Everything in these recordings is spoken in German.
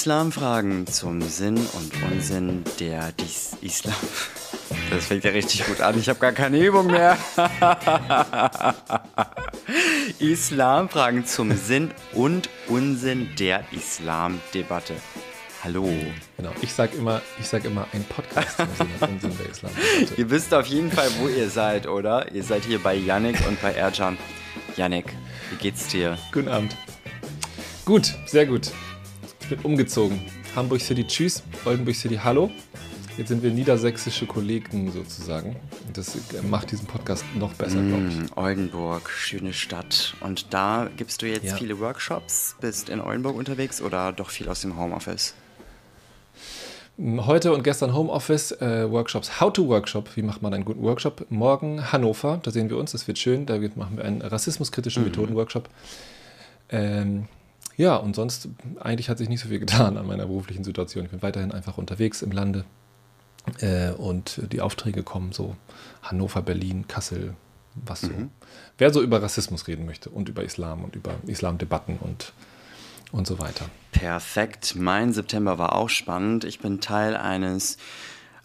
Islamfragen zum Sinn und Unsinn der Dis Islam. Das fängt ja richtig gut an. Ich habe gar keine Übung mehr. Islamfragen zum Sinn und Unsinn der Islamdebatte. Hallo. Genau, ich sage immer, sag immer ein Podcast zum Sinn und Unsinn der Islamdebatte. ihr wisst auf jeden Fall, wo ihr seid, oder? Ihr seid hier bei Yannick und bei Erjan. Yannick, wie geht's dir? Guten Abend. Gut, sehr gut. Bin umgezogen. Hamburg City Tschüss, Oldenburg City Hallo. Jetzt sind wir niedersächsische Kollegen sozusagen. Das macht diesen Podcast noch besser, mm, glaube ich. Oldenburg, schöne Stadt. Und da gibst du jetzt ja. viele Workshops? Bist in Oldenburg unterwegs oder doch viel aus dem Homeoffice? Heute und gestern Homeoffice, äh, Workshops, How-to-Workshop, wie macht man einen guten Workshop? Morgen Hannover, da sehen wir uns, das wird schön, da machen wir einen rassismuskritischen mhm. Methoden-Workshop. Ähm, ja, und sonst, eigentlich hat sich nicht so viel getan an meiner beruflichen Situation. Ich bin weiterhin einfach unterwegs im Lande, äh, und die Aufträge kommen so Hannover, Berlin, Kassel, was so. Mhm. Wer so über Rassismus reden möchte und über Islam und über Islamdebatten und, und so weiter. Perfekt. Mein September war auch spannend. Ich bin Teil eines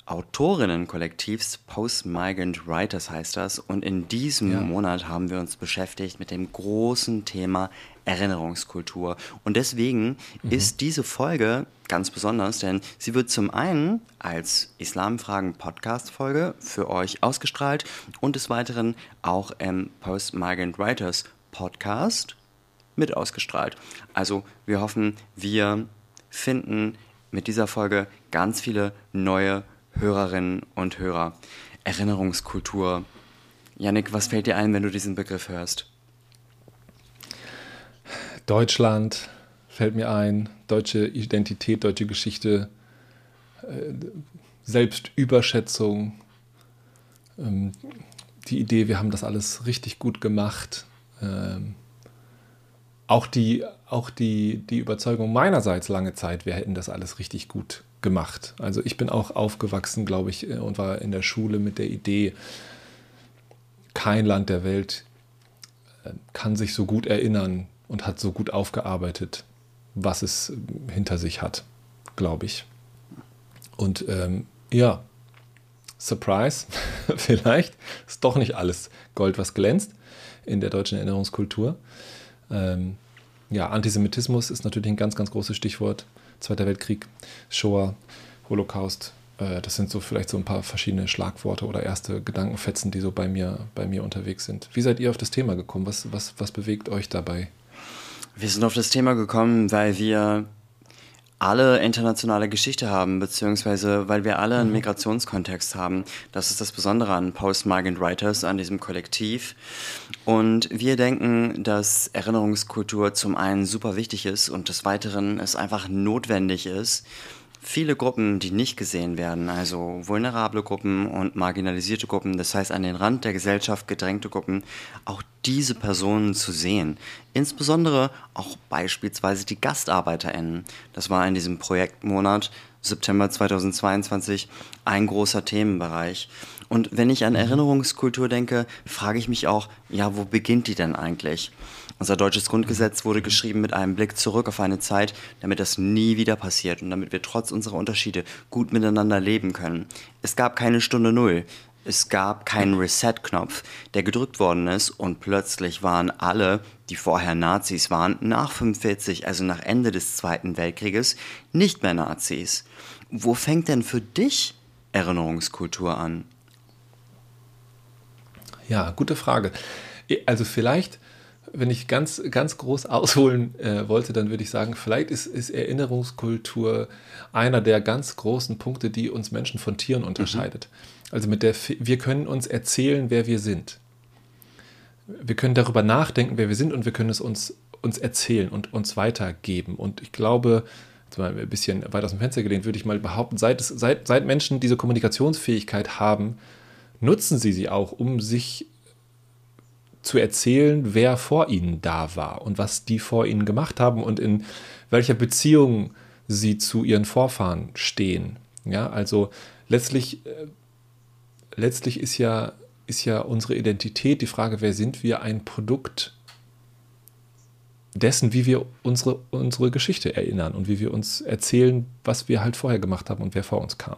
Autorinnenkollektivs Post-Migrant Writers heißt das. Und in diesem ja. Monat haben wir uns beschäftigt mit dem großen Thema Erinnerungskultur. Und deswegen mhm. ist diese Folge ganz besonders, denn sie wird zum einen als Islamfragen-Podcast-Folge für euch ausgestrahlt und des Weiteren auch im Post-Migrant Writers Podcast mit ausgestrahlt. Also wir hoffen, wir finden mit dieser Folge ganz viele neue Hörerinnen und Hörer. Erinnerungskultur. Yannick, was fällt dir ein, wenn du diesen Begriff hörst? Deutschland fällt mir ein, deutsche Identität, deutsche Geschichte, äh, Selbstüberschätzung, ähm, die Idee, wir haben das alles richtig gut gemacht. Ähm, auch die, auch die, die Überzeugung meinerseits lange Zeit, wir hätten das alles richtig gut gemacht. Also ich bin auch aufgewachsen, glaube ich, äh, und war in der Schule mit der Idee, kein Land der Welt äh, kann sich so gut erinnern und hat so gut aufgearbeitet, was es hinter sich hat, glaube ich. Und ähm, ja, Surprise, vielleicht ist doch nicht alles Gold, was glänzt in der deutschen Erinnerungskultur. Ähm, ja, Antisemitismus ist natürlich ein ganz, ganz großes Stichwort. Zweiter Weltkrieg, Shoah, Holocaust. Äh, das sind so vielleicht so ein paar verschiedene Schlagworte oder erste Gedankenfetzen, die so bei mir, bei mir unterwegs sind. Wie seid ihr auf das Thema gekommen? Was, was, was bewegt euch dabei? Wir sind auf das Thema gekommen, weil wir alle internationale Geschichte haben, beziehungsweise weil wir alle einen mhm. Migrationskontext haben. Das ist das Besondere an Post-Migrant Writers, an diesem Kollektiv. Und wir denken, dass Erinnerungskultur zum einen super wichtig ist und des Weiteren es einfach notwendig ist, viele Gruppen, die nicht gesehen werden, also vulnerable Gruppen und marginalisierte Gruppen, das heißt an den Rand der Gesellschaft gedrängte Gruppen, auch diese Personen zu sehen. Insbesondere auch beispielsweise die GastarbeiterInnen. Das war in diesem Projektmonat September 2022 ein großer Themenbereich. Und wenn ich an mhm. Erinnerungskultur denke, frage ich mich auch, ja, wo beginnt die denn eigentlich? Unser deutsches Grundgesetz wurde geschrieben mit einem Blick zurück auf eine Zeit, damit das nie wieder passiert und damit wir trotz unserer Unterschiede gut miteinander leben können. Es gab keine Stunde Null. Es gab keinen Reset-Knopf, der gedrückt worden ist und plötzlich waren alle, die vorher Nazis waren, nach 45, also nach Ende des Zweiten Weltkrieges, nicht mehr Nazis. Wo fängt denn für dich Erinnerungskultur an? Ja, gute Frage. Also vielleicht wenn ich ganz, ganz groß ausholen äh, wollte, dann würde ich sagen, vielleicht ist, ist, Erinnerungskultur einer der ganz großen Punkte, die uns Menschen von Tieren mhm. unterscheidet. Mhm. Also mit der, wir können uns erzählen, wer wir sind. Wir können darüber nachdenken, wer wir sind und wir können es uns, uns erzählen und uns weitergeben. Und ich glaube, mal ein bisschen weit aus dem Fenster gelehnt, würde ich mal behaupten, seit, seit, seit Menschen diese Kommunikationsfähigkeit haben, nutzen sie sie auch, um sich zu erzählen, wer vor ihnen da war und was die vor ihnen gemacht haben und in welcher Beziehung sie zu ihren Vorfahren stehen. Ja, also letztlich, äh, letztlich ist ja, ist ja unsere Identität, die Frage, wer sind wir, ein Produkt dessen, wie wir unsere, unsere Geschichte erinnern und wie wir uns erzählen, was wir halt vorher gemacht haben und wer vor uns kam.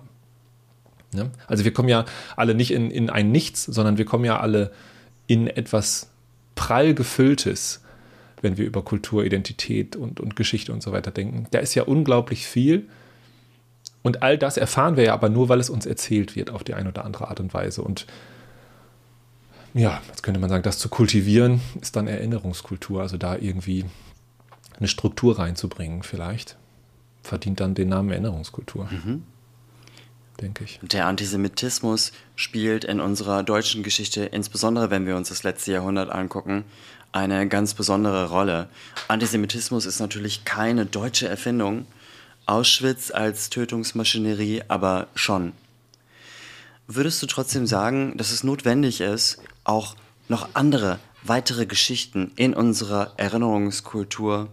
Ne? Also wir kommen ja alle nicht in, in ein Nichts, sondern wir kommen ja alle in etwas prall gefülltes, wenn wir über Kultur, Identität und, und Geschichte und so weiter denken. Da ist ja unglaublich viel. Und all das erfahren wir ja aber nur, weil es uns erzählt wird auf die eine oder andere Art und Weise. Und ja, jetzt könnte man sagen, das zu kultivieren ist dann Erinnerungskultur, also da irgendwie eine Struktur reinzubringen vielleicht, verdient dann den Namen Erinnerungskultur. Mhm. Denke ich. Der Antisemitismus spielt in unserer deutschen Geschichte, insbesondere wenn wir uns das letzte Jahrhundert angucken, eine ganz besondere Rolle. Antisemitismus ist natürlich keine deutsche Erfindung, Auschwitz als Tötungsmaschinerie aber schon. Würdest du trotzdem sagen, dass es notwendig ist, auch noch andere, weitere Geschichten in unserer Erinnerungskultur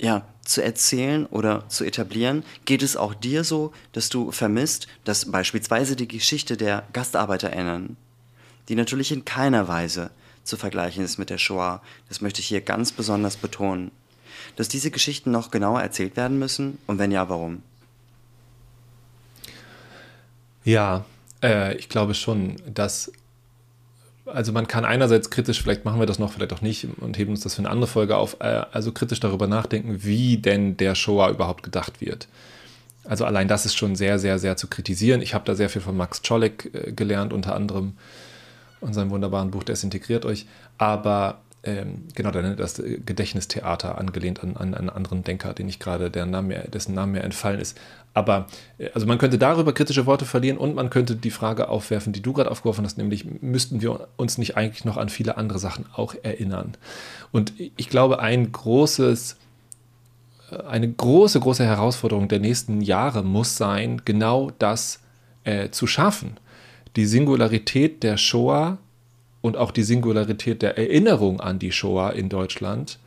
ja, zu erzählen oder zu etablieren? Geht es auch dir so, dass du vermisst, dass beispielsweise die Geschichte der GastarbeiterInnen, die natürlich in keiner Weise zu vergleichen ist mit der Shoah, das möchte ich hier ganz besonders betonen, dass diese Geschichten noch genauer erzählt werden müssen und wenn ja, warum? Ja, äh, ich glaube schon, dass also man kann einerseits kritisch, vielleicht machen wir das noch, vielleicht auch nicht und heben uns das für eine andere Folge auf, äh, also kritisch darüber nachdenken, wie denn der Shoah überhaupt gedacht wird. Also allein das ist schon sehr, sehr, sehr zu kritisieren. Ich habe da sehr viel von Max Czolek äh, gelernt, unter anderem und seinem wunderbaren Buch Desintegriert euch. Aber ähm, genau, das Gedächtnistheater angelehnt an, an einen anderen Denker, den ich gerade, der Name, dessen Name mir entfallen ist. Aber äh, also man könnte darüber kritische Worte verlieren und man könnte die Frage aufwerfen, die du gerade aufgeworfen hast, nämlich müssten wir uns nicht eigentlich noch an viele andere Sachen auch erinnern? Und ich glaube, ein großes äh, eine große, große Herausforderung der nächsten Jahre muss sein, genau das äh, zu schaffen die Singularität der Shoah und auch die Singularität der Erinnerung an die Shoah in Deutschland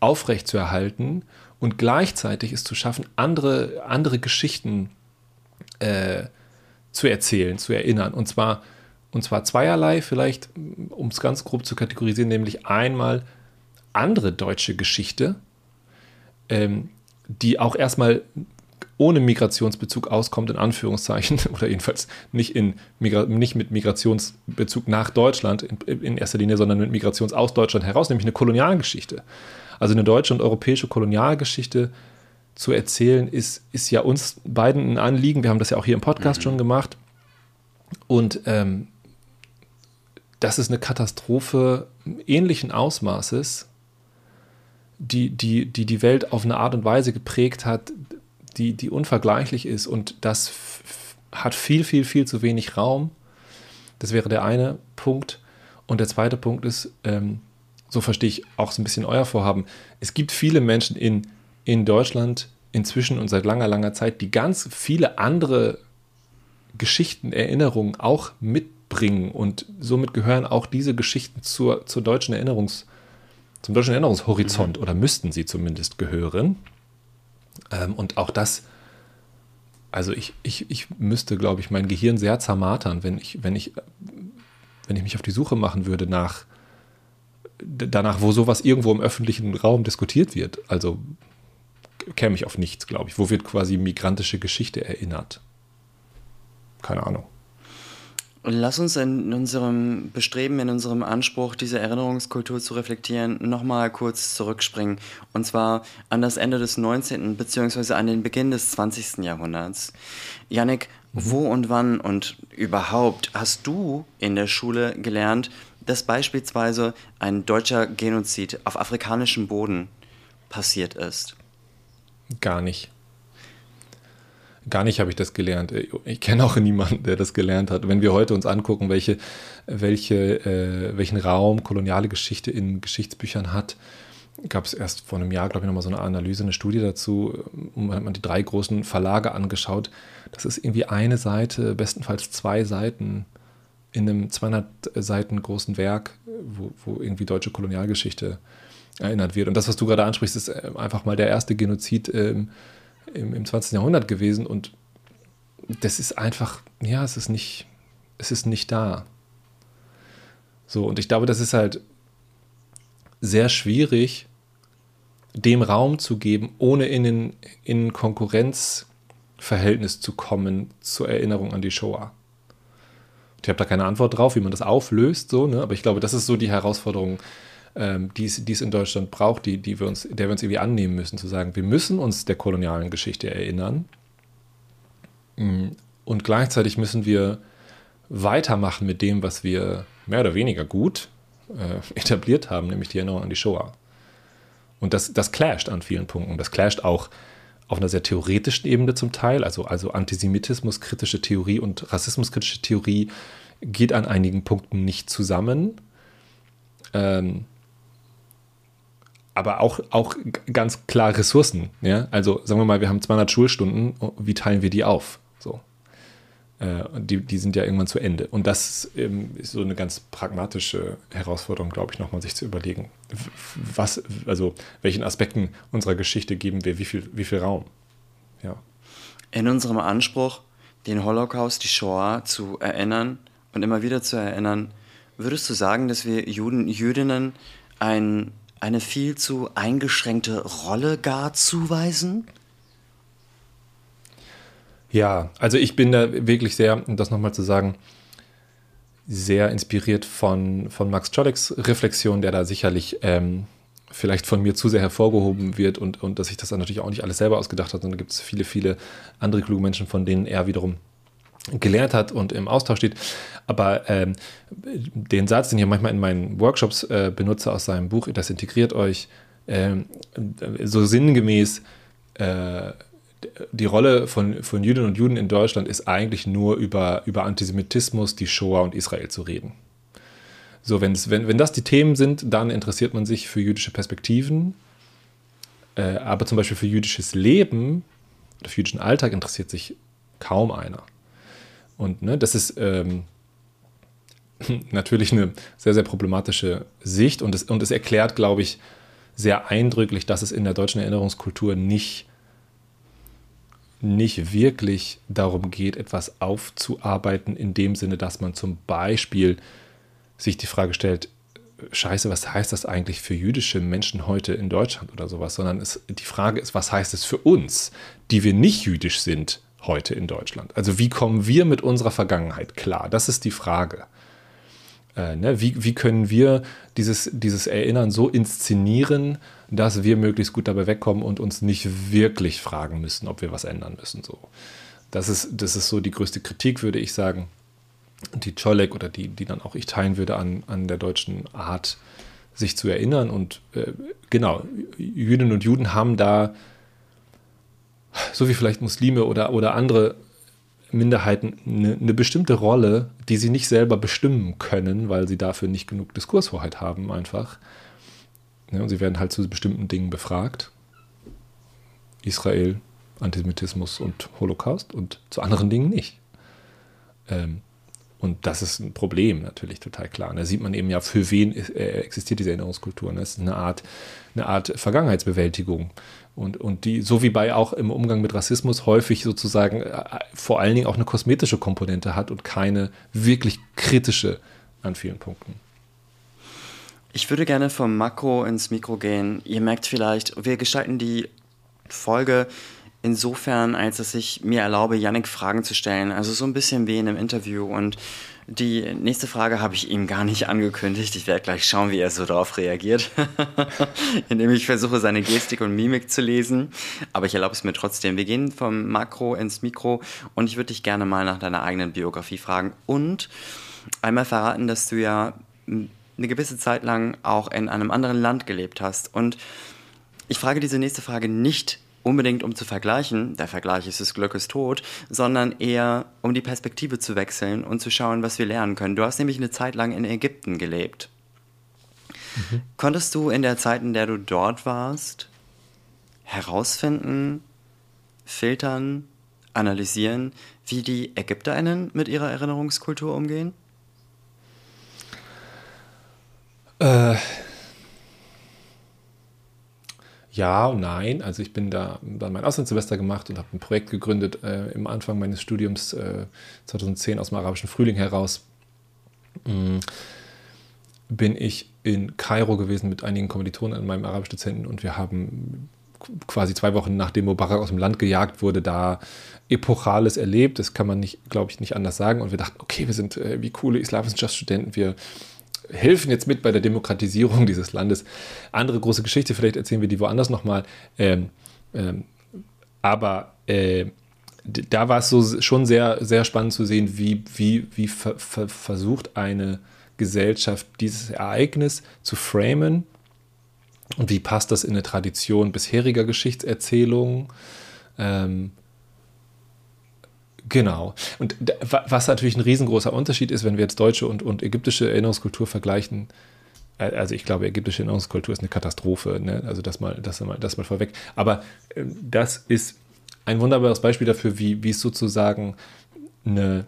aufrechtzuerhalten und gleichzeitig es zu schaffen, andere, andere Geschichten äh, zu erzählen, zu erinnern. Und zwar, und zwar zweierlei, vielleicht, um es ganz grob zu kategorisieren, nämlich einmal andere deutsche Geschichte, ähm, die auch erstmal ohne Migrationsbezug auskommt, in Anführungszeichen, oder jedenfalls nicht, in, nicht mit Migrationsbezug nach Deutschland in, in, erster Linie, sondern mit Migrations aus Deutschland heraus, nämlich eine Kolonialgeschichte. Also eine deutsche und europäische Kolonialgeschichte zu erzählen, ist, ist ja uns beiden ein Anliegen. Wir haben das ja auch hier im Podcast mhm. schon gemacht. Und ähm, das ist eine Katastrophe ähnlichen Ausmaßes, die, die, die die Welt auf eine Art und Weise geprägt hat, die, die unvergleichlich ist und das hat viel, viel, viel zu wenig Raum. Das wäre der eine Punkt. Und der zweite Punkt ist, ähm, so verstehe ich auch so ein bisschen euer Vorhaben. Es gibt viele Menschen in, in Deutschland inzwischen und seit langer, langer Zeit, die ganz viele andere Geschichten, Erinnerungen auch mitbringen. Und somit gehören auch diese Geschichten zur, zur deutschen Erinnerungs, zum deutschen Erinnerungshorizont mhm. oder müssten sie zumindest gehören. Ähm, und auch das, also ich, ich, ich müsste, glaube ich, mein Gehirn sehr zermartern, wenn ich, wenn ich, wenn ich mich auf die Suche machen würde nach danach, wo sowas irgendwo im öffentlichen Raum diskutiert wird. Also käme ich auf nichts, glaube ich. Wo wird quasi migrantische Geschichte erinnert? Keine Ahnung. Lass uns in unserem Bestreben, in unserem Anspruch, diese Erinnerungskultur zu reflektieren, nochmal kurz zurückspringen. Und zwar an das Ende des 19. bzw. an den Beginn des 20. Jahrhunderts. Yannick, mhm. wo und wann und überhaupt hast du in der Schule gelernt, dass beispielsweise ein deutscher Genozid auf afrikanischem Boden passiert ist? Gar nicht. Gar nicht habe ich das gelernt. Ich kenne auch niemanden, der das gelernt hat. Wenn wir heute uns angucken, welche, welche, äh, welchen Raum koloniale Geschichte in Geschichtsbüchern hat, gab es erst vor einem Jahr, glaube ich, nochmal so eine Analyse, eine Studie dazu. Man hat man die drei großen Verlage angeschaut. Das ist irgendwie eine Seite, bestenfalls zwei Seiten in einem 200 Seiten großen Werk, wo, wo irgendwie deutsche Kolonialgeschichte erinnert wird. Und das, was du gerade ansprichst, ist äh, einfach mal der erste Genozid ähm, im, im 20. Jahrhundert gewesen und das ist einfach, ja, es ist nicht, es ist nicht da. So, und ich glaube, das ist halt sehr schwierig, dem Raum zu geben, ohne in, in Konkurrenzverhältnis zu kommen zur Erinnerung an die Shoah. Ich habe da keine Antwort drauf, wie man das auflöst, so, ne? aber ich glaube, das ist so die Herausforderung, ähm, die, es, in Deutschland braucht, die, die wir uns, der wir uns irgendwie annehmen müssen, zu sagen, wir müssen uns der kolonialen Geschichte erinnern mm, und gleichzeitig müssen wir weitermachen mit dem, was wir mehr oder weniger gut äh, etabliert haben, nämlich die Erinnerung an die Shoah. Und das, das clasht an vielen Punkten. Das clasht auch auf einer sehr theoretischen Ebene zum Teil, also, also Antisemitismus, kritische Theorie und Rassismuskritische Theorie geht an einigen Punkten nicht zusammen. Ähm, aber auch, auch ganz klar Ressourcen. Ja? Also sagen wir mal, wir haben 200 Schulstunden, wie teilen wir die auf? So. Äh, die, die sind ja irgendwann zu Ende. Und das ähm, ist so eine ganz pragmatische Herausforderung, glaube ich, nochmal sich zu überlegen. Was, also welchen Aspekten unserer Geschichte geben wir wie viel, wie viel Raum? Ja. In unserem Anspruch, den Holocaust, die Shoah zu erinnern und immer wieder zu erinnern, würdest du sagen, dass wir Juden, Jüdinnen ein, eine viel zu eingeschränkte Rolle gar zuweisen? Ja, also ich bin da wirklich sehr, um das nochmal zu sagen, sehr inspiriert von, von Max Czoleks Reflexion, der da sicherlich ähm, vielleicht von mir zu sehr hervorgehoben wird und, und dass ich das dann natürlich auch nicht alles selber ausgedacht habe, sondern gibt es viele, viele andere kluge Menschen, von denen er wiederum gelernt hat und im Austausch steht. Aber ähm, den Satz, den ich manchmal in meinen Workshops äh, benutze aus seinem Buch, das integriert euch, äh, so sinngemäß, äh, die Rolle von, von Jüdinnen und Juden in Deutschland ist eigentlich nur über, über Antisemitismus, die Shoah und Israel zu reden. So, wenn, wenn das die Themen sind, dann interessiert man sich für jüdische Perspektiven, äh, aber zum Beispiel für jüdisches Leben oder für jüdischen Alltag interessiert sich kaum einer. Und ne, das ist ähm, natürlich eine sehr, sehr problematische Sicht und es, und es erklärt, glaube ich, sehr eindrücklich, dass es in der deutschen Erinnerungskultur nicht nicht wirklich darum geht, etwas aufzuarbeiten, in dem Sinne, dass man zum Beispiel sich die Frage stellt, Scheiße, was heißt das eigentlich für jüdische Menschen heute in Deutschland oder sowas, sondern es, die Frage ist, was heißt es für uns, die wir nicht jüdisch sind heute in Deutschland? Also wie kommen wir mit unserer Vergangenheit klar? Das ist die Frage. Äh, ne? wie, wie können wir dieses, dieses Erinnern so inszenieren, dass wir möglichst gut dabei wegkommen und uns nicht wirklich fragen müssen, ob wir was ändern müssen. So. Das, ist, das ist so die größte Kritik, würde ich sagen, die Czolek oder die, die dann auch ich teilen würde an, an der deutschen Art, sich zu erinnern. Und äh, genau, Jüdinnen und Juden haben da, so wie vielleicht Muslime oder, oder andere Minderheiten, eine, eine bestimmte Rolle, die sie nicht selber bestimmen können, weil sie dafür nicht genug Diskurshoheit haben, einfach. Ja, und sie werden halt zu bestimmten Dingen befragt. Israel, Antisemitismus und Holocaust und zu anderen Dingen nicht. Ähm, und das ist ein Problem natürlich total klar. Und da sieht man eben ja, für wen äh, existiert diese Erinnerungskultur. Das ist eine Art, eine Art Vergangenheitsbewältigung. Und, und die, so wie bei auch im Umgang mit Rassismus häufig sozusagen äh, vor allen Dingen auch eine kosmetische Komponente hat und keine wirklich kritische an vielen Punkten. Ich würde gerne vom Makro ins Mikro gehen. Ihr merkt vielleicht, wir gestalten die Folge insofern, als dass ich mir erlaube, Yannick Fragen zu stellen. Also so ein bisschen wie in einem Interview. Und die nächste Frage habe ich ihm gar nicht angekündigt. Ich werde gleich schauen, wie er so darauf reagiert, indem ich versuche, seine Gestik und Mimik zu lesen. Aber ich erlaube es mir trotzdem. Wir gehen vom Makro ins Mikro und ich würde dich gerne mal nach deiner eigenen Biografie fragen und einmal verraten, dass du ja eine gewisse Zeit lang auch in einem anderen Land gelebt hast. Und ich frage diese nächste Frage nicht unbedingt um zu vergleichen, der Vergleich ist des Glückes tot, sondern eher um die Perspektive zu wechseln und zu schauen, was wir lernen können. Du hast nämlich eine Zeit lang in Ägypten gelebt. Mhm. Konntest du in der Zeit, in der du dort warst, herausfinden, filtern, analysieren, wie die Ägypterinnen mit ihrer Erinnerungskultur umgehen? Äh, ja und nein. Also ich bin da dann mein Auslandssemester gemacht und habe ein Projekt gegründet äh, im Anfang meines Studiums äh, 2010 aus dem arabischen Frühling heraus. Mm. bin ich in Kairo gewesen mit einigen Kommilitonen an meinem Arabisch-Dozenten und wir haben quasi zwei Wochen nachdem Mubarak aus dem Land gejagt wurde, da Epochales erlebt. Das kann man nicht, glaube ich, nicht anders sagen. Und wir dachten, okay, wir sind äh, wie coole Islamwissenschaftsstudenten, wir helfen jetzt mit bei der Demokratisierung dieses Landes. Andere große Geschichte, vielleicht erzählen wir die woanders nochmal. Ähm, ähm, aber äh, da war es so schon sehr, sehr spannend zu sehen, wie, wie, wie ver, ver, versucht eine Gesellschaft dieses Ereignis zu framen und wie passt das in eine Tradition bisheriger Geschichtserzählungen. Ähm, Genau. Und was natürlich ein riesengroßer Unterschied ist, wenn wir jetzt deutsche und, und ägyptische Erinnerungskultur vergleichen, äh, also ich glaube, ägyptische Erinnerungskultur ist eine Katastrophe, ne? also das mal, das mal, das mal vorweg. Aber äh, das ist ein wunderbares Beispiel dafür, wie, wie es sozusagen eine,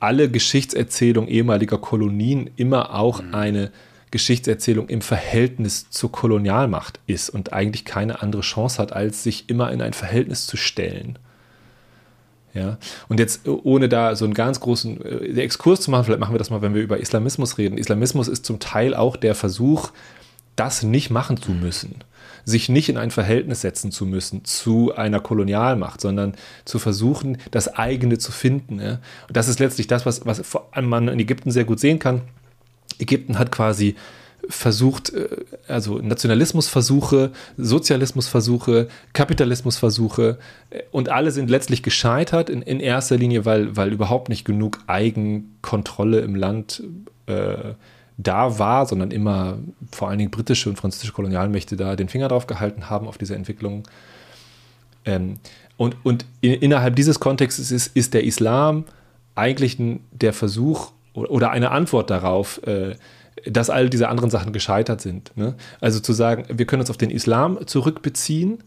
alle Geschichtserzählung ehemaliger Kolonien immer auch mhm. eine Geschichtserzählung im Verhältnis zur Kolonialmacht ist und eigentlich keine andere Chance hat, als sich immer in ein Verhältnis zu stellen. Ja, und jetzt ohne da so einen ganz großen äh, Exkurs zu machen, vielleicht machen wir das mal, wenn wir über Islamismus reden. Islamismus ist zum Teil auch der Versuch, das nicht machen zu müssen, sich nicht in ein Verhältnis setzen zu müssen zu einer Kolonialmacht, sondern zu versuchen, das eigene zu finden. Ja? Und das ist letztlich das, was, was man in Ägypten sehr gut sehen kann. Ägypten hat quasi versucht, äh, also Nationalismusversuche, Sozialismusversuche, Kapitalismusversuche äh, und alle sind letztlich gescheitert in, in erster Linie, weil, weil überhaupt nicht genug Eigenkontrolle im Land äh, da war, sondern immer vor allen Dingen britische und französische Kolonialmächte da den Finger drauf gehalten haben auf diese Entwicklung. Ähm, und und in, innerhalb dieses Kontextes ist, ist der Islam eigentlich der Versuch oder, oder eine Antwort darauf, äh, dass all diese anderen Sachen gescheitert sind. Ne? Also zu sagen, wir können uns auf den Islam zurückbeziehen,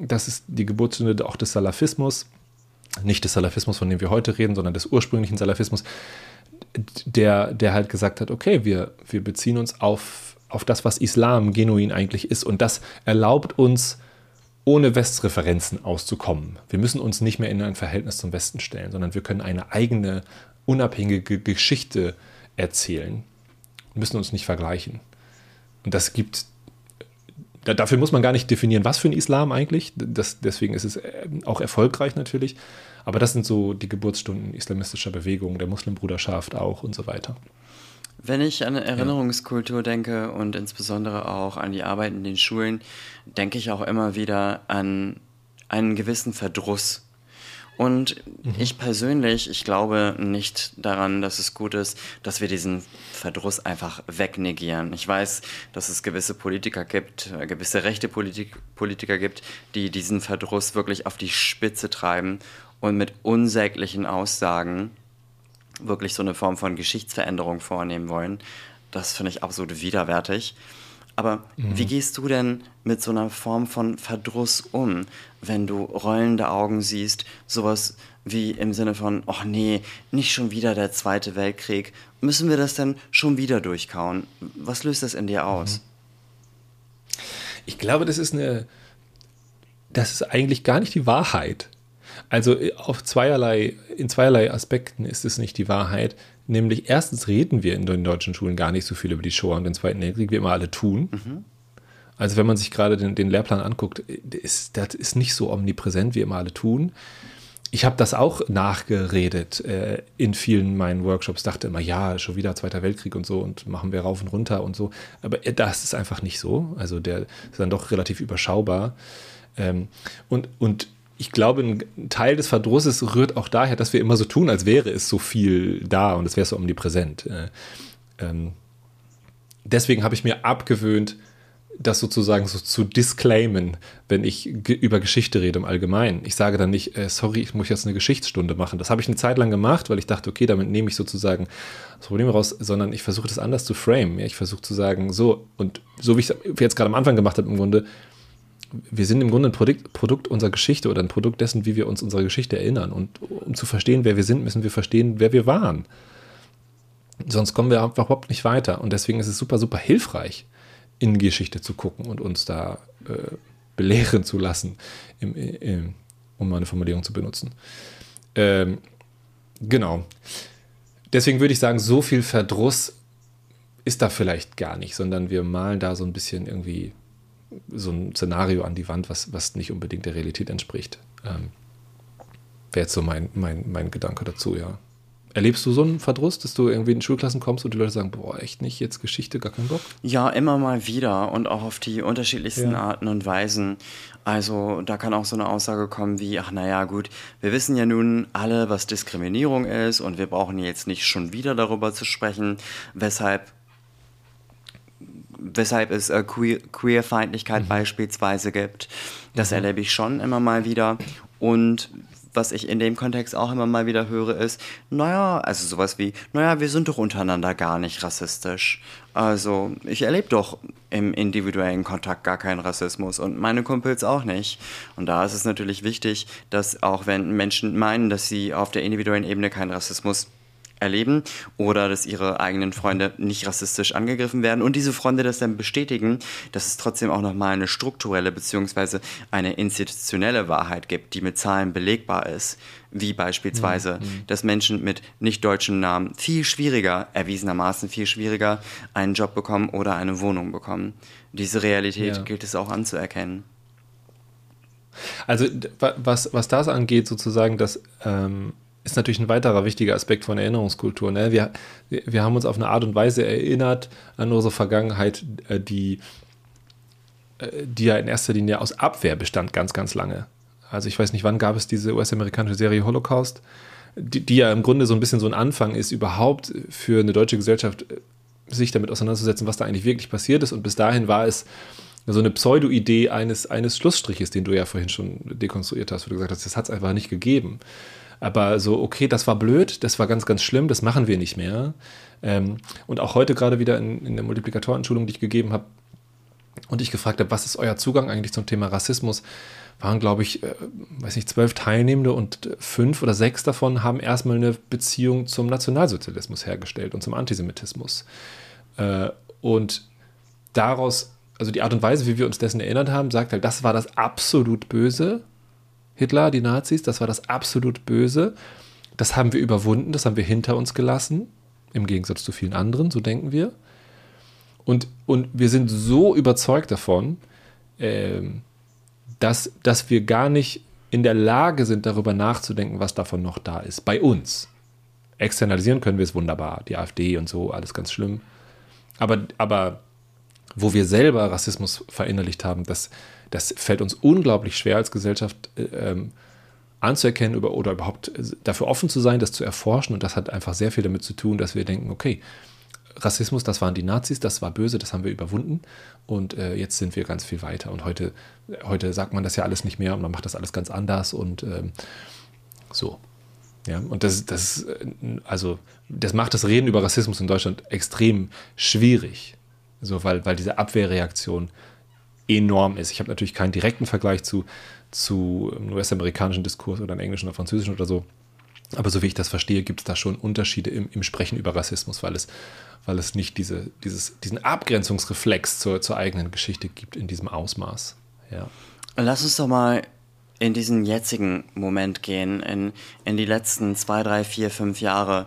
das ist die Geburtsstunde auch des Salafismus, nicht des Salafismus, von dem wir heute reden, sondern des ursprünglichen Salafismus, der, der halt gesagt hat, okay, wir, wir beziehen uns auf, auf das, was Islam genuin eigentlich ist und das erlaubt uns, ohne Westreferenzen auszukommen. Wir müssen uns nicht mehr in ein Verhältnis zum Westen stellen, sondern wir können eine eigene, unabhängige Geschichte erzählen müssen uns nicht vergleichen. Und das gibt, dafür muss man gar nicht definieren, was für ein Islam eigentlich. Das, deswegen ist es äh, auch erfolgreich natürlich. Aber das sind so die Geburtsstunden islamistischer Bewegungen, der Muslimbruderschaft auch und so weiter. Wenn ich an Erinnerungskultur denke und insbesondere auch an die Arbeit in den Schulen, denke ich auch immer wieder an einen gewissen Verdruss und mhm. ich persönlich, ich glaube nicht daran, dass es gut ist, dass wir diesen Verdruss einfach wegnegieren. Ich weiß, dass es gewisse Politiker gibt, äh, gewisse rechte Politik Politiker gibt, die diesen Verdruss wirklich auf die Spitze treiben und mit unsäglichen Aussagen wirklich so eine Form von Geschichtsveränderung vornehmen wollen. Das finde ich absolut widerwärtig. Aber mhm. wie gehst du denn mit so einer Form von Verdruss um, wenn du rollende Augen siehst, sowas wie im Sinne von, ach nee, nicht schon wieder der Zweite Weltkrieg, müssen wir das denn schon wieder durchkauen? Was löst das in dir mhm. aus? Ich glaube, das ist eine, das ist eigentlich gar nicht die Wahrheit. Also äh, auf zweierlei, in zweierlei Aspekten ist es nicht die Wahrheit. Nämlich erstens reden wir in den deutschen Schulen gar nicht so viel über die Shoah und den Zweiten Weltkrieg, wie immer alle tun. Mhm. Also wenn man sich gerade den, den, Lehrplan anguckt, ist, das ist nicht so omnipräsent, wie immer alle tun. Ich habe das auch nachgeredet äh, in vielen meinen Workshops, dachte immer, ja, schon wieder Zweiter Weltkrieg und so und machen wir rauf und runter und so. Aber äh, das ist einfach nicht so. Also der ist dann doch relativ überschaubar. Ähm, und, und ich glaube, ein Teil des Verdrusses rührt auch daher, dass wir immer so tun, als wäre es so viel da und es wäre so omnipräsent. Äh, ähm, deswegen habe ich mir abgewöhnt, das sozusagen so zu disclaimen, wenn ich über Geschichte rede im Allgemeinen. Ich sage dann nicht, äh, sorry, ich muss jetzt eine Geschichtsstunde machen. Das habe ich eine Zeit lang gemacht, weil ich dachte, okay, damit nehme ich sozusagen das Problem raus, sondern ich versuche das anders zu frame. Ja? Ich versuche zu sagen, so, und so wie ich es jetzt gerade am Anfang gemacht habe, im Grunde, wir sind im Grunde ein Produkt, Produkt unserer Geschichte oder ein Produkt dessen, wie wir uns unserer Geschichte erinnern. Und um zu verstehen, wer wir sind, müssen wir verstehen, wer wir waren. Sonst kommen wir überhaupt nicht weiter. Und deswegen ist es super, super hilfreich, in Geschichte zu gucken und uns da äh, belehren zu lassen, im, im, um mal eine Formulierung zu benutzen. Ähm, genau. Deswegen würde ich sagen, so viel Verdruss ist da vielleicht gar nicht, sondern wir malen da so ein bisschen irgendwie so ein Szenario an die Wand, was, was nicht unbedingt der Realität entspricht. Ähm, Wäre jetzt so mein, mein, mein Gedanke dazu, ja. Erlebst du so einen Verdruss, dass du irgendwie in Schulklassen kommst und die Leute sagen, boah, echt nicht, jetzt Geschichte, gar keinen Bock? Ja, immer mal wieder und auch auf die unterschiedlichsten ja. Arten und Weisen. Also da kann auch so eine Aussage kommen wie, ach naja gut, wir wissen ja nun alle, was Diskriminierung ist und wir brauchen jetzt nicht schon wieder darüber zu sprechen, weshalb weshalb es äh, Queer, Queerfeindlichkeit mhm. beispielsweise gibt. Das mhm. erlebe ich schon immer mal wieder. Und was ich in dem Kontext auch immer mal wieder höre, ist, naja, also sowas wie, naja, wir sind doch untereinander gar nicht rassistisch. Also ich erlebe doch im individuellen Kontakt gar keinen Rassismus und meine Kumpels auch nicht. Und da ist es natürlich wichtig, dass auch wenn Menschen meinen, dass sie auf der individuellen Ebene keinen Rassismus erleben oder dass ihre eigenen Freunde nicht rassistisch angegriffen werden und diese Freunde das dann bestätigen, dass es trotzdem auch nochmal eine strukturelle bzw. eine institutionelle Wahrheit gibt, die mit Zahlen belegbar ist, wie beispielsweise, mhm. dass Menschen mit nicht deutschen Namen viel schwieriger, erwiesenermaßen viel schwieriger, einen Job bekommen oder eine Wohnung bekommen. Diese Realität ja. gilt es auch anzuerkennen. Also was, was das angeht, sozusagen, dass ähm ist natürlich ein weiterer wichtiger Aspekt von Erinnerungskultur. Ne? Wir, wir haben uns auf eine Art und Weise erinnert an unsere Vergangenheit, äh, die, äh, die ja in erster Linie aus Abwehr bestand, ganz, ganz lange. Also ich weiß nicht, wann gab es diese US-amerikanische Serie Holocaust, die, die, ja im Grunde so ein bisschen so ein Anfang ist, überhaupt für eine deutsche Gesellschaft äh, sich damit auseinanderzusetzen, was da eigentlich wirklich passiert ist. Und bis dahin war es so eine Pseudo-Idee eines, eines Schlussstriches, den du ja vorhin schon dekonstruiert hast, wo du gesagt hast, das hat es einfach nicht gegeben. Aber so, okay, das war blöd, das war ganz, ganz schlimm, das machen wir nicht mehr. Ähm, und auch heute gerade wieder in, in der Multiplikatorenschulung, die ich gegeben habe, und ich gefragt habe, was ist euer Zugang eigentlich zum Thema Rassismus, waren, glaube ich, äh, weiß nicht, zwölf Teilnehmende und fünf oder sechs davon haben erstmal eine Beziehung zum Nationalsozialismus hergestellt und zum Antisemitismus. Äh, und daraus, also die Art und Weise, wie wir uns dessen erinnert haben, sagt halt, das war das absolut Böse Hitler, die Nazis, das war das absolut Böse. Das haben wir überwunden, das haben wir hinter uns gelassen, im Gegensatz zu vielen anderen, so denken wir. Und, und wir sind so überzeugt davon, äh, dass, dass wir gar nicht in der Lage sind, darüber nachzudenken, was davon noch da ist. Bei uns. Externalisieren können wir es wunderbar. Die AfD und so, alles ganz schlimm. Aber, aber wo wir selber Rassismus verinnerlicht haben, das, das fällt uns unglaublich schwer als Gesellschaft äh, ähm, anzuerkennen oder, oder überhaupt äh, dafür offen zu sein, das zu erforschen. Und das hat einfach sehr viel damit zu tun, dass wir denken, okay, Rassismus, das waren die Nazis, das war böse, das haben wir überwunden und äh, jetzt sind wir ganz viel weiter. Und heute, heute sagt man das ja alles nicht mehr und man macht das alles ganz anders und ähm, so. Ja, und das, das, äh, also, das macht das Reden über Rassismus in Deutschland extrem schwierig. So, weil, weil diese Abwehrreaktion enorm ist. Ich habe natürlich keinen direkten Vergleich zu, zu US-amerikanischen Diskurs oder einem englischen oder französischen oder so. Aber so wie ich das verstehe, gibt es da schon Unterschiede im, im, Sprechen über Rassismus, weil es, weil es nicht diese, dieses, diesen Abgrenzungsreflex zur, zur eigenen Geschichte gibt in diesem Ausmaß. Ja. Lass uns doch mal in diesen jetzigen Moment gehen, in, in die letzten zwei, drei, vier, fünf Jahre.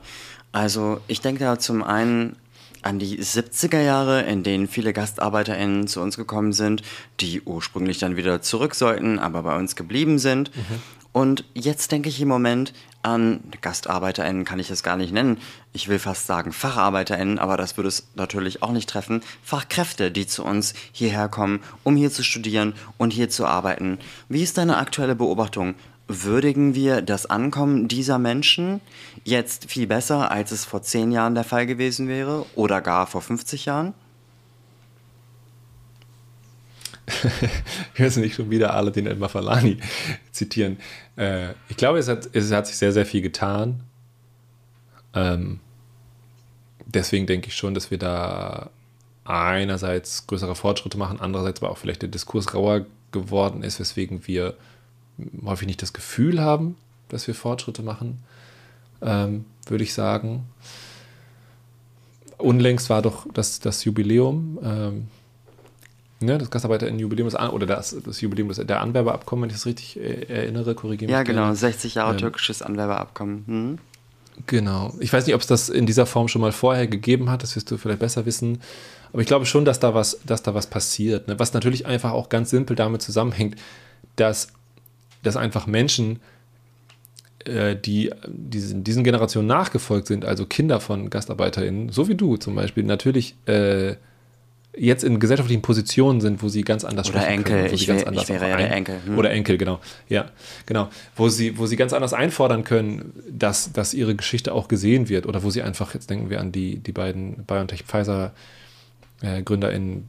Also ich denke da zum einen an die 70er Jahre, in denen viele GastarbeiterInnen zu uns gekommen sind, die ursprünglich dann wieder zurück sollten, aber bei uns geblieben sind. Mhm. Und jetzt denke ich im Moment an GastarbeiterInnen, kann ich es gar nicht nennen. Ich will fast sagen FacharbeiterInnen, aber das würde es natürlich auch nicht treffen. Fachkräfte, die zu uns hierher kommen, um hier zu studieren und hier zu arbeiten. Wie ist deine aktuelle Beobachtung? Würdigen wir das Ankommen dieser Menschen jetzt viel besser, als es vor zehn Jahren der Fall gewesen wäre oder gar vor 50 Jahren? ich will nicht schon wieder alle den Elmar Falani zitieren. Äh, ich glaube, es hat, es hat sich sehr, sehr viel getan. Ähm, deswegen denke ich schon, dass wir da einerseits größere Fortschritte machen, andererseits aber auch vielleicht der Diskurs rauer geworden ist, weswegen wir häufig nicht das Gefühl haben, dass wir Fortschritte machen, ähm, würde ich sagen. Unlängst war doch das, das Jubiläum, ähm, ne, das Gastarbeiter-Jubiläum oder das, das Jubiläum der Anwerberabkommen, wenn ich das richtig äh, erinnere, korrigiere mich. Ja, genau, 60 Jahre ähm, türkisches Anwerberabkommen. Hm. Genau. Ich weiß nicht, ob es das in dieser Form schon mal vorher gegeben hat, das wirst du vielleicht besser wissen. Aber ich glaube schon, dass da was, dass da was passiert. Ne? Was natürlich einfach auch ganz simpel damit zusammenhängt, dass, dass einfach Menschen, äh, die diesen, diesen Generationen nachgefolgt sind, also Kinder von GastarbeiterInnen, so wie du zum Beispiel, natürlich äh, jetzt in gesellschaftlichen Positionen sind, wo sie ganz anders oder Enkel. Können, wo ich, sie ganz wär, anders ich wäre ja der Enkel. Hm. Oder Enkel, genau. Ja, genau. Wo sie, wo sie ganz anders einfordern können, dass, dass ihre Geschichte auch gesehen wird oder wo sie einfach, jetzt denken wir an die, die beiden BioNTech-Pfizer-GründerInnen, äh, die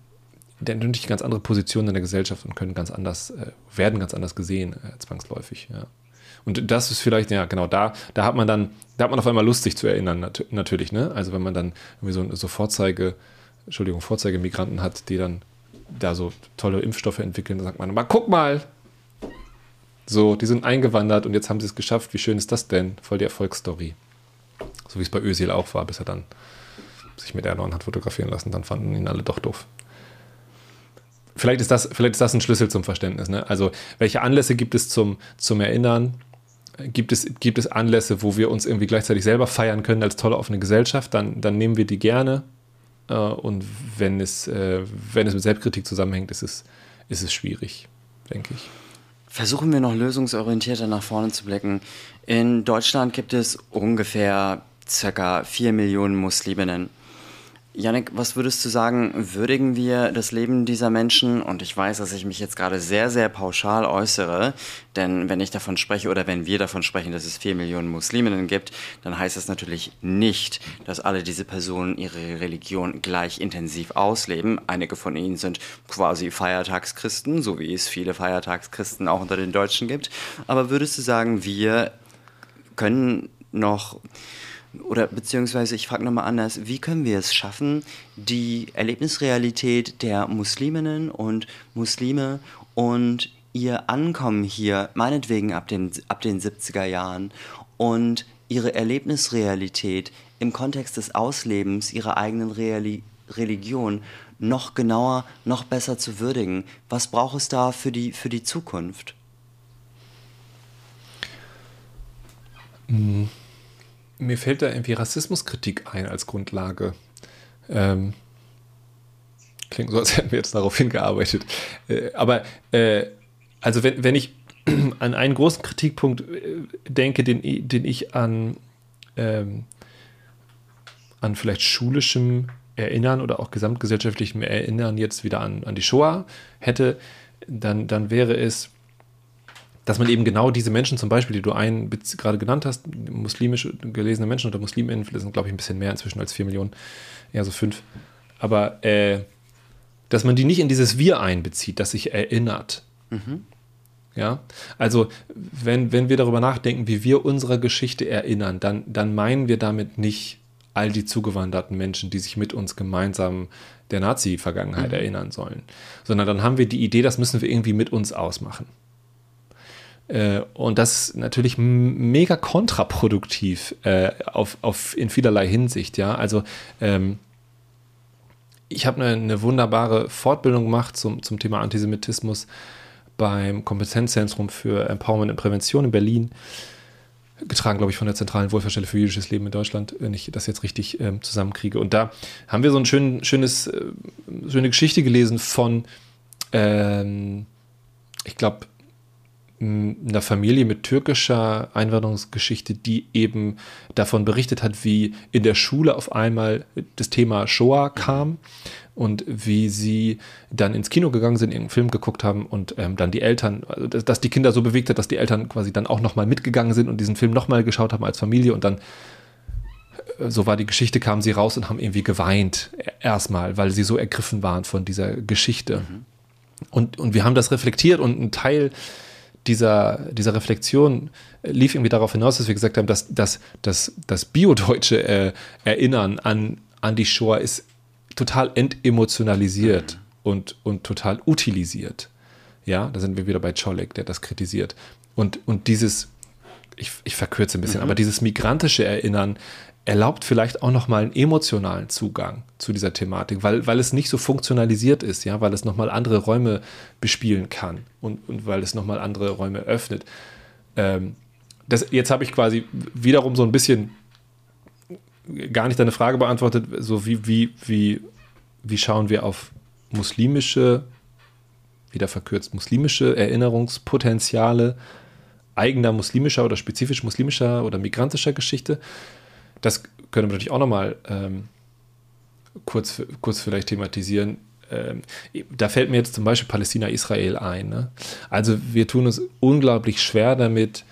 haben natürlich ganz andere Positionen in der Gesellschaft und können ganz anders, äh, werden ganz anders gesehen, äh, zwangsläufig, ja. Und das ist vielleicht, ja, genau, da, da hat man dann, da hat man auf einmal Lust, sich zu erinnern, nat natürlich, ne? Also wenn man dann irgendwie so, so Vorzeige, Entschuldigung, Vorzeigemigranten hat, die dann da so tolle Impfstoffe entwickeln, dann sagt man, mal guck mal, so, die sind eingewandert und jetzt haben sie es geschafft, wie schön ist das denn? Voll die Erfolgsstory. So wie es bei Özil auch war, bis er dann sich mit Erdogan hat fotografieren lassen, dann fanden ihn alle doch doof. Vielleicht ist das, vielleicht ist das ein Schlüssel zum Verständnis. Ne? Also, welche Anlässe gibt es zum, zum Erinnern? Gibt es, gibt es Anlässe, wo wir uns irgendwie gleichzeitig selber feiern können als tolle offene Gesellschaft? Dann, dann nehmen wir die gerne. Äh, und wenn es, äh, wenn es mit Selbstkritik zusammenhängt, ist es, ist es schwierig, denke ich. Versuchen wir noch lösungsorientierter nach vorne zu blicken. In Deutschland gibt es ungefähr circa 4 Millionen Musliminnen. Janik, was würdest du sagen, würdigen wir das Leben dieser Menschen? Und ich weiß, dass ich mich jetzt gerade sehr, sehr pauschal äußere, denn wenn ich davon spreche oder wenn wir davon sprechen, dass es vier Millionen Musliminnen gibt, dann heißt das natürlich nicht, dass alle diese Personen ihre Religion gleich intensiv ausleben. Einige von ihnen sind quasi Feiertagschristen, so wie es viele Feiertagschristen auch unter den Deutschen gibt. Aber würdest du sagen, wir können noch oder beziehungsweise ich frage nochmal anders, wie können wir es schaffen, die Erlebnisrealität der Musliminnen und Muslime und ihr Ankommen hier, meinetwegen ab den, ab den 70er Jahren und ihre Erlebnisrealität im Kontext des Auslebens ihrer eigenen Reali Religion noch genauer, noch besser zu würdigen. Was braucht es da für die, für die Zukunft? Mhm mir fällt da irgendwie Rassismuskritik ein als Grundlage. Ähm, klingt so, als hätten wir jetzt darauf hingearbeitet. Äh, aber äh, also wenn, wenn ich an einen großen Kritikpunkt äh, denke, den, den ich an, ähm, an vielleicht schulischem Erinnern oder auch gesamtgesellschaftlichem Erinnern jetzt wieder an, an die Shoah hätte, dann, dann wäre es, dass man eben genau diese Menschen zum Beispiel, die du einen gerade genannt hast, muslimisch gelesene Menschen oder Musliminnen, das sind glaube ich ein bisschen mehr inzwischen als vier Millionen, eher so fünf, aber äh, dass man die nicht in dieses Wir einbezieht, das sich erinnert. Mhm. Ja, also wenn, wenn wir darüber nachdenken, wie wir unserer Geschichte erinnern, dann, dann meinen wir damit nicht all die zugewanderten Menschen, die sich mit uns gemeinsam der Nazi-Vergangenheit mhm. erinnern sollen, sondern dann haben wir die Idee, das müssen wir irgendwie mit uns ausmachen. Äh, und das ist natürlich mega kontraproduktiv äh, auf, auf in vielerlei Hinsicht, ja. Also ähm, ich habe eine, eine, wunderbare Fortbildung gemacht zum, zum Thema Antisemitismus beim Kompetenzzentrum für Empowerment und Prävention in Berlin getragen, glaube ich, von der Zentralen Wohlfahrtsstelle für jüdisches Leben in Deutschland, wenn ich das jetzt richtig ähm, zusammenkriege. Und da haben wir so eine schön, schönes, äh, schöne Geschichte gelesen von, ähm, ich glaube, einer Familie mit türkischer Einwanderungsgeschichte, die eben davon berichtet hat, wie in der Schule auf einmal das Thema Shoah kam und wie sie dann ins Kino gegangen sind, irgendeinen Film geguckt haben und ähm, dann die Eltern, also dass, dass, die Kinder so bewegt hat, dass die Eltern quasi dann auch nochmal mitgegangen sind und diesen Film nochmal geschaut haben als Familie und dann äh, so war die Geschichte, kamen sie raus und haben irgendwie geweint erstmal, weil sie so ergriffen waren von dieser Geschichte. Mhm. Und, und wir haben das reflektiert und ein Teil dieser, dieser Reflexion lief irgendwie darauf hinaus, dass wir gesagt haben, dass, dass, dass das biodeutsche äh, Erinnern an, an die Shoah ist total entemotionalisiert mhm. und, und total utilisiert. Ja, da sind wir wieder bei Czolek, der das kritisiert. Und, und dieses, ich, ich verkürze ein bisschen, mhm. aber dieses migrantische Erinnern erlaubt vielleicht auch nochmal einen emotionalen Zugang zu dieser Thematik, weil, weil es nicht so funktionalisiert ist, ja, weil es nochmal andere Räume bespielen kann und, und weil es nochmal andere Räume öffnet. Ähm, das, jetzt habe ich quasi wiederum so ein bisschen gar nicht deine Frage beantwortet, so wie, wie, wie, wie schauen wir auf muslimische, wieder verkürzt, muslimische Erinnerungspotenziale eigener muslimischer oder spezifisch muslimischer oder migrantischer Geschichte. Das können wir natürlich auch nochmal ähm, kurz, kurz vielleicht thematisieren. Ähm, da fällt mir jetzt zum Beispiel Palästina-Israel ein. Ne? Also wir tun uns unglaublich schwer damit,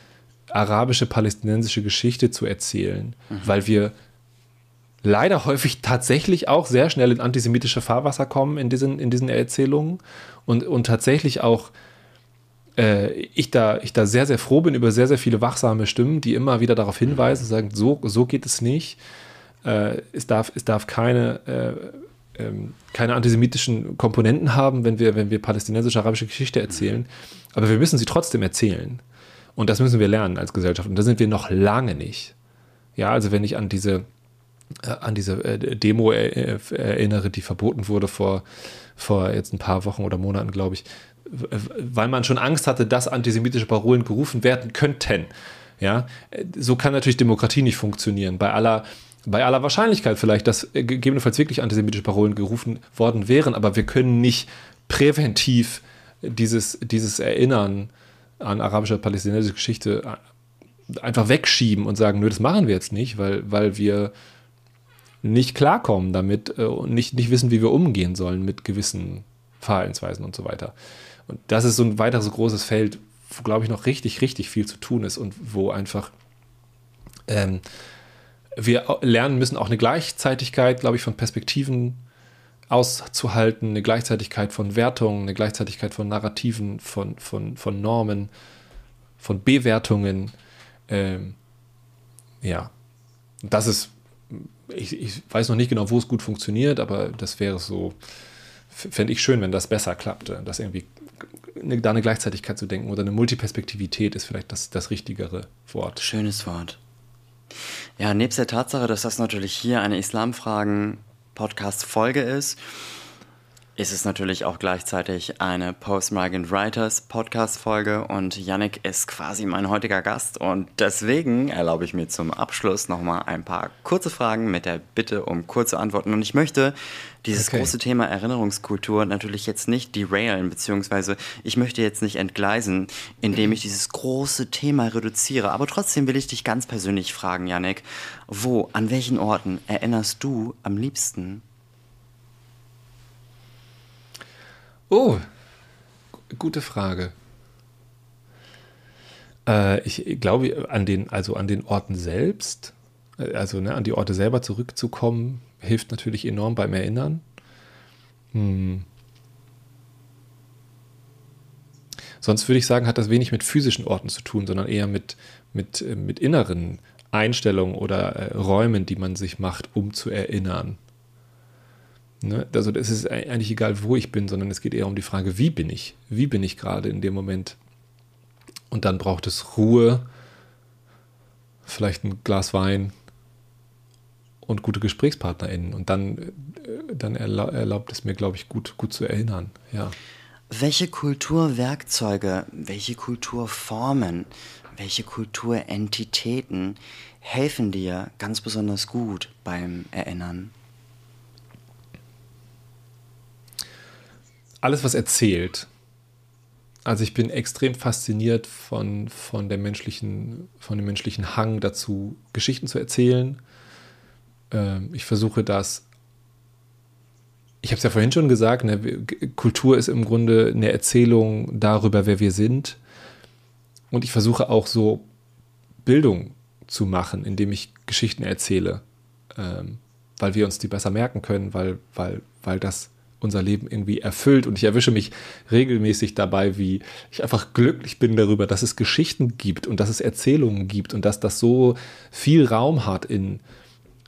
arabische, palästinensische Geschichte zu erzählen, mhm. weil wir leider häufig tatsächlich auch sehr schnell in antisemitische Fahrwasser kommen in diesen, in diesen Erzählungen und, und tatsächlich auch ich, da, ich da sehr, sehr froh bin über sehr, sehr viele wachsame Stimmen, die immer wieder darauf hinweisen, sagen, so, so geht es nicht. Äh, es, darf, es darf keine, äh, ähm, keine antisemitischen Komponenten haben, wenn wir, wenn wir palästinensisch-arabische Geschichte erzählen. Aber wir müssen sie trotzdem erzählen. Und das müssen wir lernen als Gesellschaft. Und da sind wir noch lange nicht. Ja, also wenn ich an diese, äh, an diese äh, Demo äh, erinnere, die verboten wurde vor, vor jetzt ein paar Wochen oder Monaten, glaube ich, weil man schon Angst hatte, dass antisemitische Parolen gerufen werden könnten. Ja, so kann natürlich Demokratie nicht funktionieren. Bei aller, bei aller Wahrscheinlichkeit vielleicht, dass gegebenenfalls wirklich antisemitische Parolen gerufen worden wären, aber wir können nicht präventiv dieses, dieses Erinnern an arabischer palästinensische Geschichte einfach wegschieben und sagen, nö, das machen wir jetzt nicht, weil, weil wir nicht klarkommen damit äh, und nicht, nicht wissen, wie wir umgehen sollen mit gewissen Verhaltensweisen und so weiter. Und das ist so ein weiteres großes Feld, wo, glaube ich, noch richtig, richtig viel zu tun ist und wo einfach ähm, wir lernen müssen, auch eine Gleichzeitigkeit, glaube ich, von Perspektiven auszuhalten, eine Gleichzeitigkeit von Wertungen, eine Gleichzeitigkeit von Narrativen, von, von, von Normen, von Bewertungen. Ähm, ja, das ist, ich, ich weiß noch nicht genau, wo es gut funktioniert, aber das wäre so, fände ich schön, wenn das besser klappte, dass irgendwie eine, da eine Gleichzeitigkeit zu denken oder eine Multiperspektivität ist vielleicht das, das richtigere Wort. Schönes Wort. Ja, nebst der Tatsache, dass das natürlich hier eine Islamfragen Podcast-Folge ist, ist es natürlich auch gleichzeitig eine Post-Migrant Writers Podcast-Folge und Yannick ist quasi mein heutiger Gast und deswegen erlaube ich mir zum Abschluss nochmal ein paar kurze Fragen mit der Bitte um kurze Antworten. Und ich möchte dieses okay. große Thema Erinnerungskultur natürlich jetzt nicht derailen, beziehungsweise ich möchte jetzt nicht entgleisen, indem ich dieses große Thema reduziere, aber trotzdem will ich dich ganz persönlich fragen, Yannick, wo, an welchen Orten erinnerst du am liebsten Oh, gute Frage. Äh, ich glaube, an den, also an den Orten selbst, äh, also ne, an die Orte selber zurückzukommen, hilft natürlich enorm beim Erinnern. Hm. Sonst würde ich sagen, hat das wenig mit physischen Orten zu tun, sondern eher mit, mit, äh, mit inneren Einstellungen oder äh, Räumen, die man sich macht, um zu erinnern. Ne? Also es ist eigentlich egal, wo ich bin, sondern es geht eher um die Frage, wie bin ich? Wie bin ich gerade in dem Moment? Und dann braucht es Ruhe, vielleicht ein Glas Wein und gute GesprächspartnerInnen. Und dann, äh, dann erlaubt es mir, glaube ich, gut, gut zu erinnern. Ja. Welche Kulturwerkzeuge, welche Kulturformen, welche Kulturentitäten helfen dir ganz besonders gut beim Erinnern? Alles, was erzählt. Also ich bin extrem fasziniert von, von, der menschlichen, von dem menschlichen Hang dazu, Geschichten zu erzählen. Ähm, ich versuche das, ich habe es ja vorhin schon gesagt, ne, Kultur ist im Grunde eine Erzählung darüber, wer wir sind. Und ich versuche auch so Bildung zu machen, indem ich Geschichten erzähle, ähm, weil wir uns die besser merken können, weil, weil, weil das unser Leben irgendwie erfüllt. Und ich erwische mich regelmäßig dabei, wie ich einfach glücklich bin darüber, dass es Geschichten gibt und dass es Erzählungen gibt und dass das so viel Raum hat in,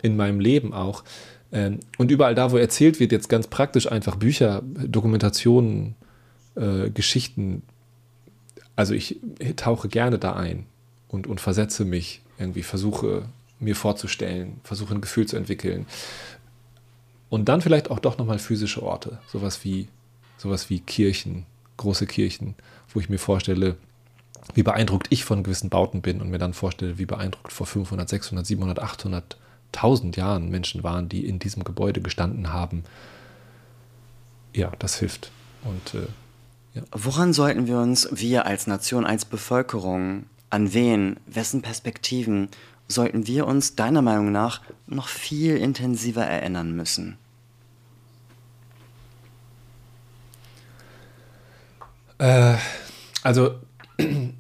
in meinem Leben auch. Ähm, und überall da, wo erzählt wird, jetzt ganz praktisch einfach Bücher, Dokumentationen, äh, Geschichten. Also ich tauche gerne da ein und, und versetze mich irgendwie, versuche mir vorzustellen, versuche ein Gefühl zu entwickeln. Und dann vielleicht auch doch nochmal physische Orte, sowas wie, sowas wie Kirchen, große Kirchen, wo ich mir vorstelle, wie beeindruckt ich von gewissen Bauten bin und mir dann vorstelle, wie beeindruckt vor 500, 600, 700, 800 tausend Jahren Menschen waren, die in diesem Gebäude gestanden haben. Ja, das hilft. Und äh, ja. Woran sollten wir uns, wir als Nation, als Bevölkerung, an wen, wessen Perspektiven sollten wir uns deiner Meinung nach noch viel intensiver erinnern müssen? Äh, also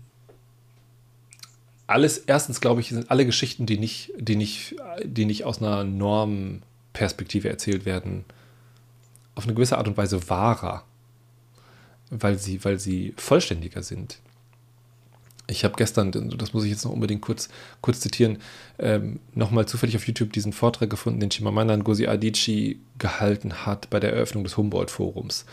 alles, erstens glaube ich, sind alle Geschichten, die nicht, die nicht, die nicht aus einer Normperspektive erzählt werden, auf eine gewisse Art und Weise wahrer, weil sie, weil sie vollständiger sind. Ich habe gestern, das muss ich jetzt noch unbedingt kurz, kurz zitieren, ähm, nochmal zufällig auf YouTube diesen Vortrag gefunden, den Chimamanda Ngozi Adichie gehalten hat bei der Eröffnung des Humboldt-Forums.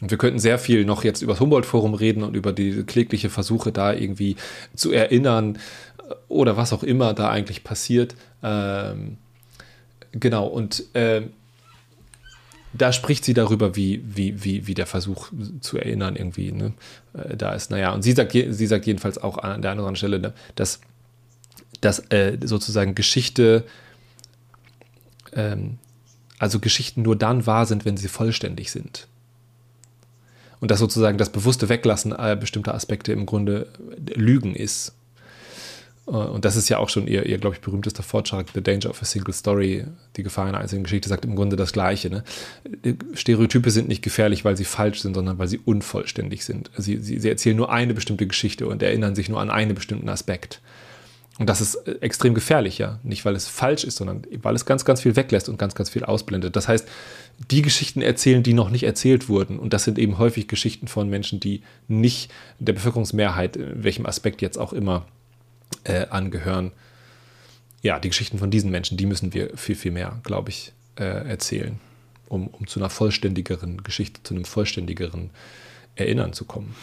Und wir könnten sehr viel noch jetzt über das Humboldt-Forum reden und über die klägliche Versuche da irgendwie zu erinnern äh, oder was auch immer da eigentlich passiert. Ähm, genau, und äh, da spricht sie darüber, wie, wie, wie, wie der Versuch zu erinnern irgendwie ne, äh, da ist. Naja, und sie sagt, sie sagt jedenfalls auch an der anderen Stelle, ne, dass, dass äh, sozusagen Geschichte, ähm, also Geschichten nur dann wahr sind, wenn sie vollständig sind und dass sozusagen das bewusste Weglassen äh, bestimmter Aspekte im Grunde Lügen ist. Äh, und das ist ja auch schon ihr, ihr glaube ich, berühmtester Vortrag, The Danger of a Single Story, die Gefahr einer einzigen Geschichte, sagt im Grunde das Gleiche. Ne? Stereotype sind nicht gefährlich, weil sie falsch sind, sondern weil sie unvollständig sind. Sie, sie, sie erzählen nur eine bestimmte Geschichte und erinnern sich nur an einen bestimmten Aspekt. Und das ist äh, extrem gefährlich, ja. Nicht, weil es falsch ist, sondern weil es ganz, ganz viel weglässt und ganz, ganz viel ausblendet. Das heißt, die Geschichten erzählen, die noch nicht erzählt wurden. Und das sind eben häufig Geschichten von Menschen, die nicht der Bevölkerungsmehrheit, in welchem Aspekt jetzt auch immer, äh, angehören. Ja, die Geschichten von diesen Menschen, die müssen wir viel, viel mehr, glaube ich, äh, erzählen, um, um zu einer vollständigeren Geschichte, zu einem vollständigeren Erinnern zu kommen.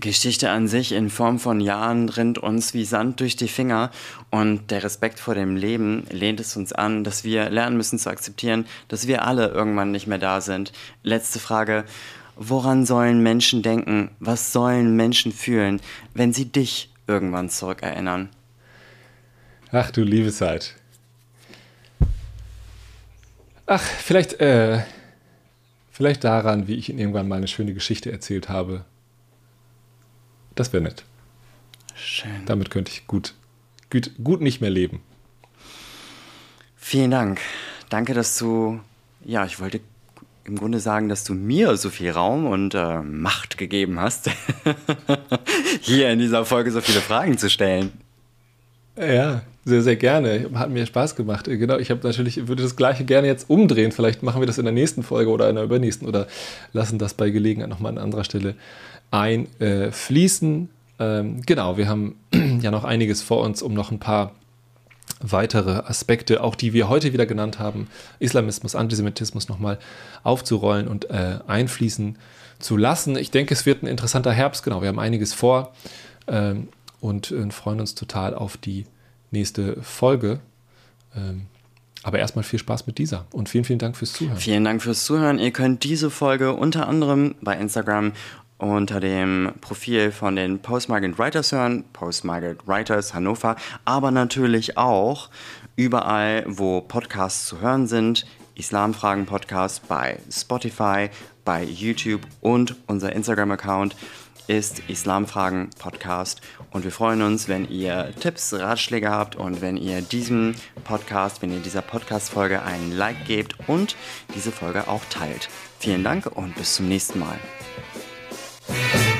Geschichte an sich in Form von Jahren rinnt uns wie Sand durch die Finger und der Respekt vor dem Leben lehnt es uns an, dass wir lernen müssen zu akzeptieren, dass wir alle irgendwann nicht mehr da sind. Letzte Frage. Woran sollen Menschen denken? Was sollen Menschen fühlen, wenn sie dich irgendwann zurückerinnern? Ach du liebe Zeit. Ach, vielleicht äh, Vielleicht daran, wie ich Ihnen irgendwann mal eine schöne Geschichte erzählt habe. Das wäre nett. Schön. Damit könnte ich gut, gut, gut nicht mehr leben. Vielen Dank. Danke, dass du, ja, ich wollte im Grunde sagen, dass du mir so viel Raum und äh, Macht gegeben hast, hier in dieser Folge so viele Fragen zu stellen. Ja, sehr, sehr gerne. Hat mir Spaß gemacht. Genau, ich habe natürlich, würde das gleiche gerne jetzt umdrehen. Vielleicht machen wir das in der nächsten Folge oder in der übernächsten oder lassen das bei Gelegenheit nochmal an anderer Stelle einfließen. Ähm, genau, wir haben ja noch einiges vor uns, um noch ein paar weitere Aspekte, auch die wir heute wieder genannt haben, Islamismus, Antisemitismus nochmal aufzurollen und äh, einfließen zu lassen. Ich denke, es wird ein interessanter Herbst, genau, wir haben einiges vor. Ähm, und äh, freuen uns total auf die nächste Folge. Ähm, aber erstmal viel Spaß mit dieser und vielen, vielen Dank fürs Zuhören. Vielen Dank fürs Zuhören. Ihr könnt diese Folge unter anderem bei Instagram unter dem Profil von den Postmarket Writers hören, Postmarket Writers Hannover, aber natürlich auch überall, wo Podcasts zu hören sind. Islamfragen Podcast bei Spotify, bei YouTube und unser Instagram-Account ist Islamfragen Podcast und wir freuen uns, wenn ihr Tipps, Ratschläge habt und wenn ihr diesem Podcast, wenn ihr dieser Podcast-Folge einen Like gebt und diese Folge auch teilt. Vielen Dank und bis zum nächsten Mal. Thank you.